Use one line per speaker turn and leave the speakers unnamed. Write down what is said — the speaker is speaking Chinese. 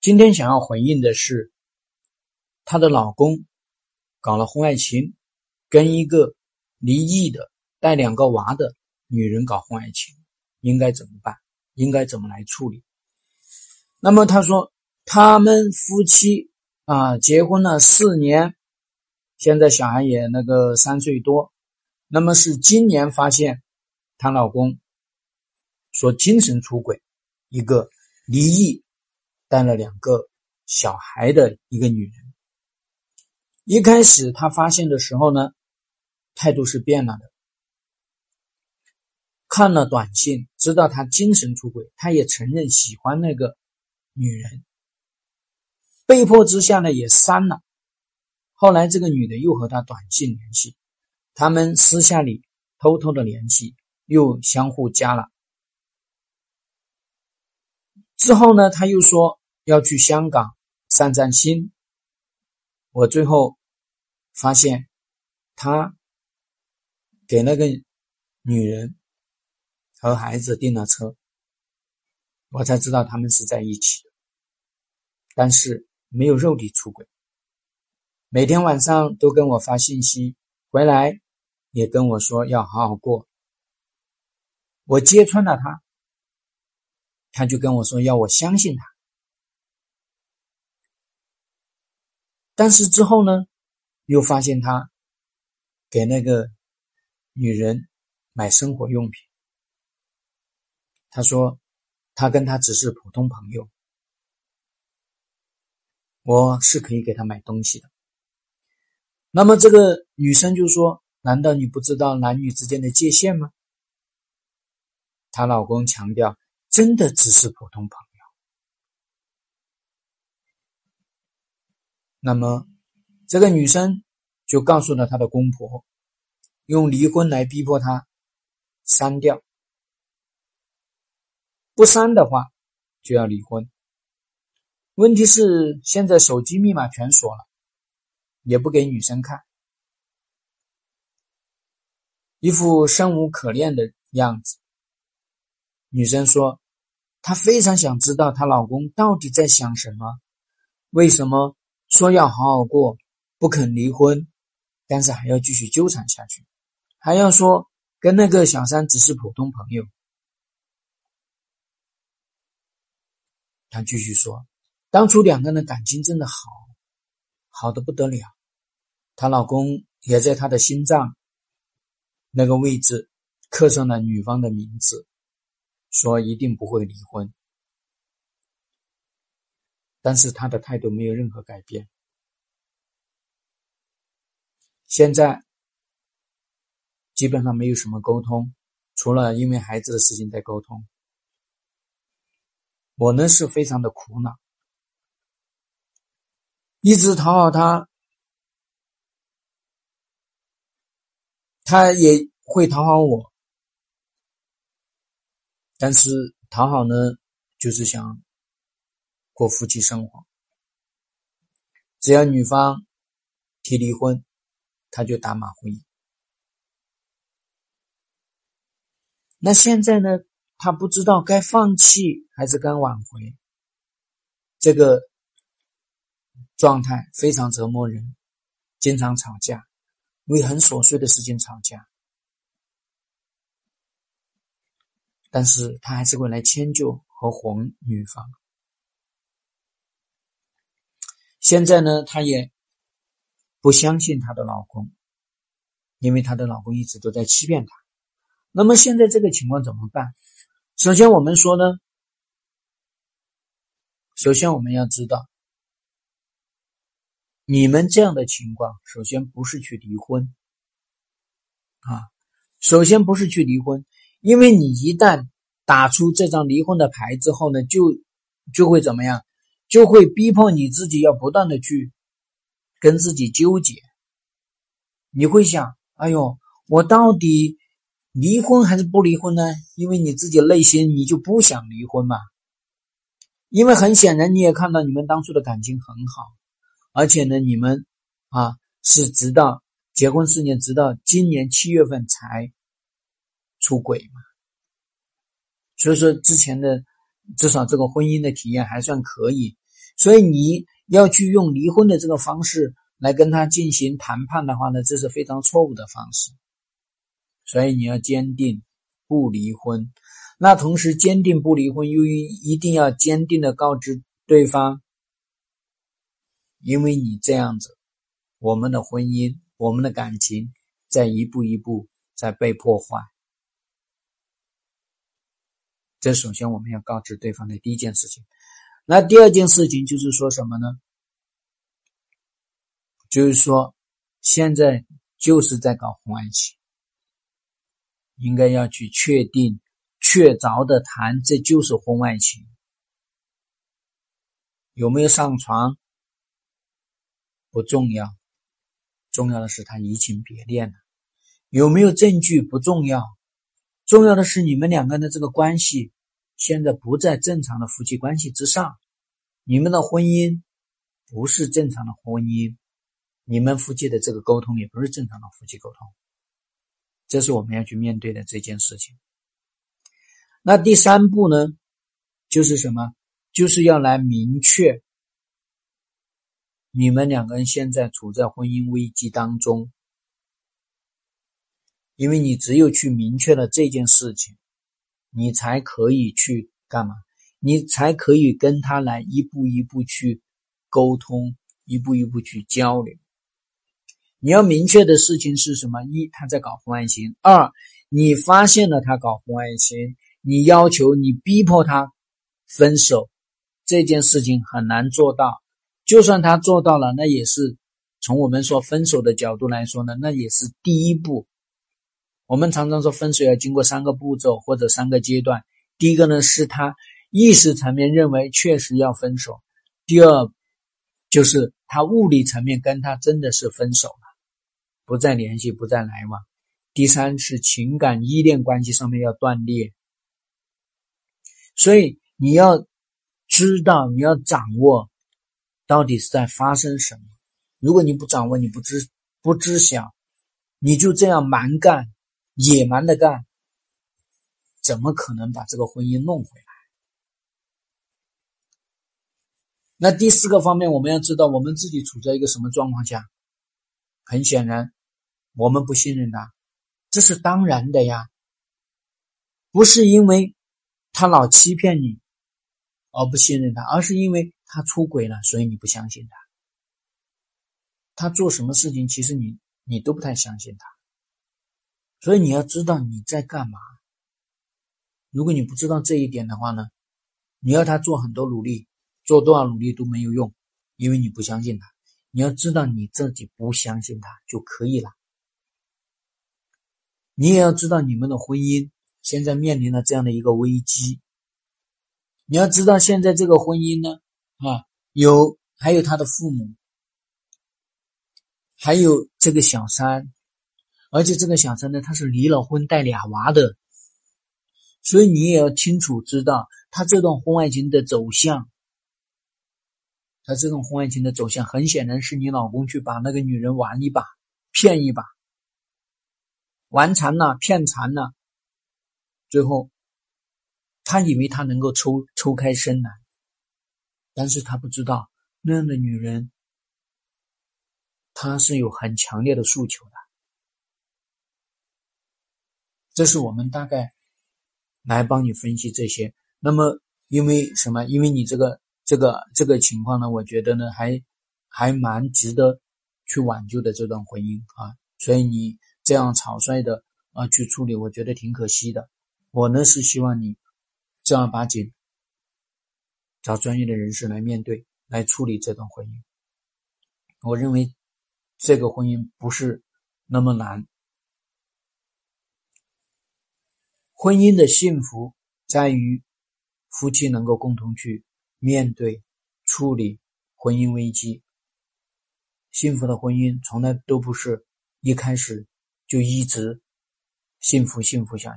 今天想要回应的是，她的老公搞了婚外情，跟一个离异的带两个娃的女人搞婚外情，应该怎么办？应该怎么来处理？那么他说，他们夫妻啊结婚了四年，现在小孩也那个三岁多，那么是今年发现她老公说精神出轨，一个离异。带了两个小孩的一个女人，一开始他发现的时候呢，态度是变了的。看了短信，知道他精神出轨，他也承认喜欢那个女人，被迫之下呢也删了。后来这个女的又和他短信联系，他们私下里偷偷的联系，又相互加了。之后呢，他又说。要去香港散散心，我最后发现他给那个女人和孩子订了车，我才知道他们是在一起的，但是没有肉体出轨。每天晚上都跟我发信息，回来也跟我说要好好过。我揭穿了他，他就跟我说要我相信他。但是之后呢，又发现他给那个女人买生活用品。他说他跟他只是普通朋友，我是可以给他买东西的。那么这个女生就说：“难道你不知道男女之间的界限吗？”她老公强调：“真的只是普通朋友。”那么，这个女生就告诉了她的公婆，用离婚来逼迫她删掉，不删的话就要离婚。问题是现在手机密码全锁了，也不给女生看，一副生无可恋的样子。女生说，她非常想知道她老公到底在想什么，为什么？说要好好过，不肯离婚，但是还要继续纠缠下去，还要说跟那个小三只是普通朋友。他继续说，当初两个人感情真的好，好的不得了，她老公也在她的心脏那个位置刻上了女方的名字，说一定不会离婚。但是他的态度没有任何改变。现在基本上没有什么沟通，除了因为孩子的事情在沟通。我呢是非常的苦恼，一直讨好他，他也会讨好我，但是讨好呢就是想。过夫妻生活，只要女方提离婚，他就打马虎眼。那现在呢？他不知道该放弃还是该挽回，这个状态非常折磨人，经常吵架，为很琐碎的事情吵架，但是他还是会来迁就和哄女方。现在呢，她也不相信她的老公，因为她的老公一直都在欺骗她。那么现在这个情况怎么办？首先我们说呢，首先我们要知道，你们这样的情况，首先不是去离婚啊，首先不是去离婚，因为你一旦打出这张离婚的牌之后呢，就就会怎么样？就会逼迫你自己要不断的去跟自己纠结，你会想：哎呦，我到底离婚还是不离婚呢？因为你自己内心你就不想离婚嘛。因为很显然你也看到你们当初的感情很好，而且呢，你们啊是直到结婚四年，直到今年七月份才出轨嘛。所以说之前的。至少这个婚姻的体验还算可以，所以你要去用离婚的这个方式来跟他进行谈判的话呢，这是非常错误的方式。所以你要坚定不离婚，那同时坚定不离婚，又一一定要坚定的告知对方，因为你这样子，我们的婚姻、我们的感情在一步一步在被破坏。这首先我们要告知对方的第一件事情。那第二件事情就是说什么呢？就是说，现在就是在搞婚外情，应该要去确定、确凿的谈，这就是婚外情。有没有上床不重要，重要的是他移情别恋了。有没有证据不重要，重要的是你们两个人的这个关系。现在不在正常的夫妻关系之上，你们的婚姻不是正常的婚姻，你们夫妻的这个沟通也不是正常的夫妻沟通，这是我们要去面对的这件事情。那第三步呢，就是什么？就是要来明确你们两个人现在处在婚姻危机当中，因为你只有去明确了这件事情。你才可以去干嘛？你才可以跟他来一步一步去沟通，一步一步去交流。你要明确的事情是什么？一，他在搞婚外情；二，你发现了他搞婚外情，你要求你逼迫他分手，这件事情很难做到。就算他做到了，那也是从我们说分手的角度来说呢，那也是第一步。我们常常说分手要经过三个步骤或者三个阶段。第一个呢是他意识层面认为确实要分手；第二就是他物理层面跟他真的是分手了，不再联系，不再来往；第三是情感依恋关系上面要断裂。所以你要知道，你要掌握到底是在发生什么。如果你不掌握，你不知不知晓，你就这样蛮干。野蛮的干，怎么可能把这个婚姻弄回来？那第四个方面，我们要知道我们自己处在一个什么状况下？很显然，我们不信任他，这是当然的呀。不是因为他老欺骗你而不信任他，而是因为他出轨了，所以你不相信他。他做什么事情，其实你你都不太相信他。所以你要知道你在干嘛。如果你不知道这一点的话呢，你要他做很多努力，做多少努力都没有用，因为你不相信他。你要知道你自己不相信他就可以了。你也要知道你们的婚姻现在面临了这样的一个危机。你要知道现在这个婚姻呢，啊，有还有他的父母，还有这个小三。而且这个小三呢，他是离了婚带俩娃的，所以你也要清楚知道他这段婚外情的走向。他这种婚外情的走向，很显然是你老公去把那个女人玩一把，骗一把，玩残了，骗残了，最后他以为他能够抽抽开身来，但是他不知道那样的女人，她是有很强烈的诉求的。这是我们大概来帮你分析这些。那么，因为什么？因为你这个这个这个情况呢，我觉得呢，还还蛮值得去挽救的这段婚姻啊。所以你这样草率的啊去处理，我觉得挺可惜的。我呢是希望你正儿八经找专业的人士来面对、来处理这段婚姻。我认为这个婚姻不是那么难。婚姻的幸福在于夫妻能够共同去面对、处理婚姻危机。幸福的婚姻从来都不是一开始就一直幸福幸福下去。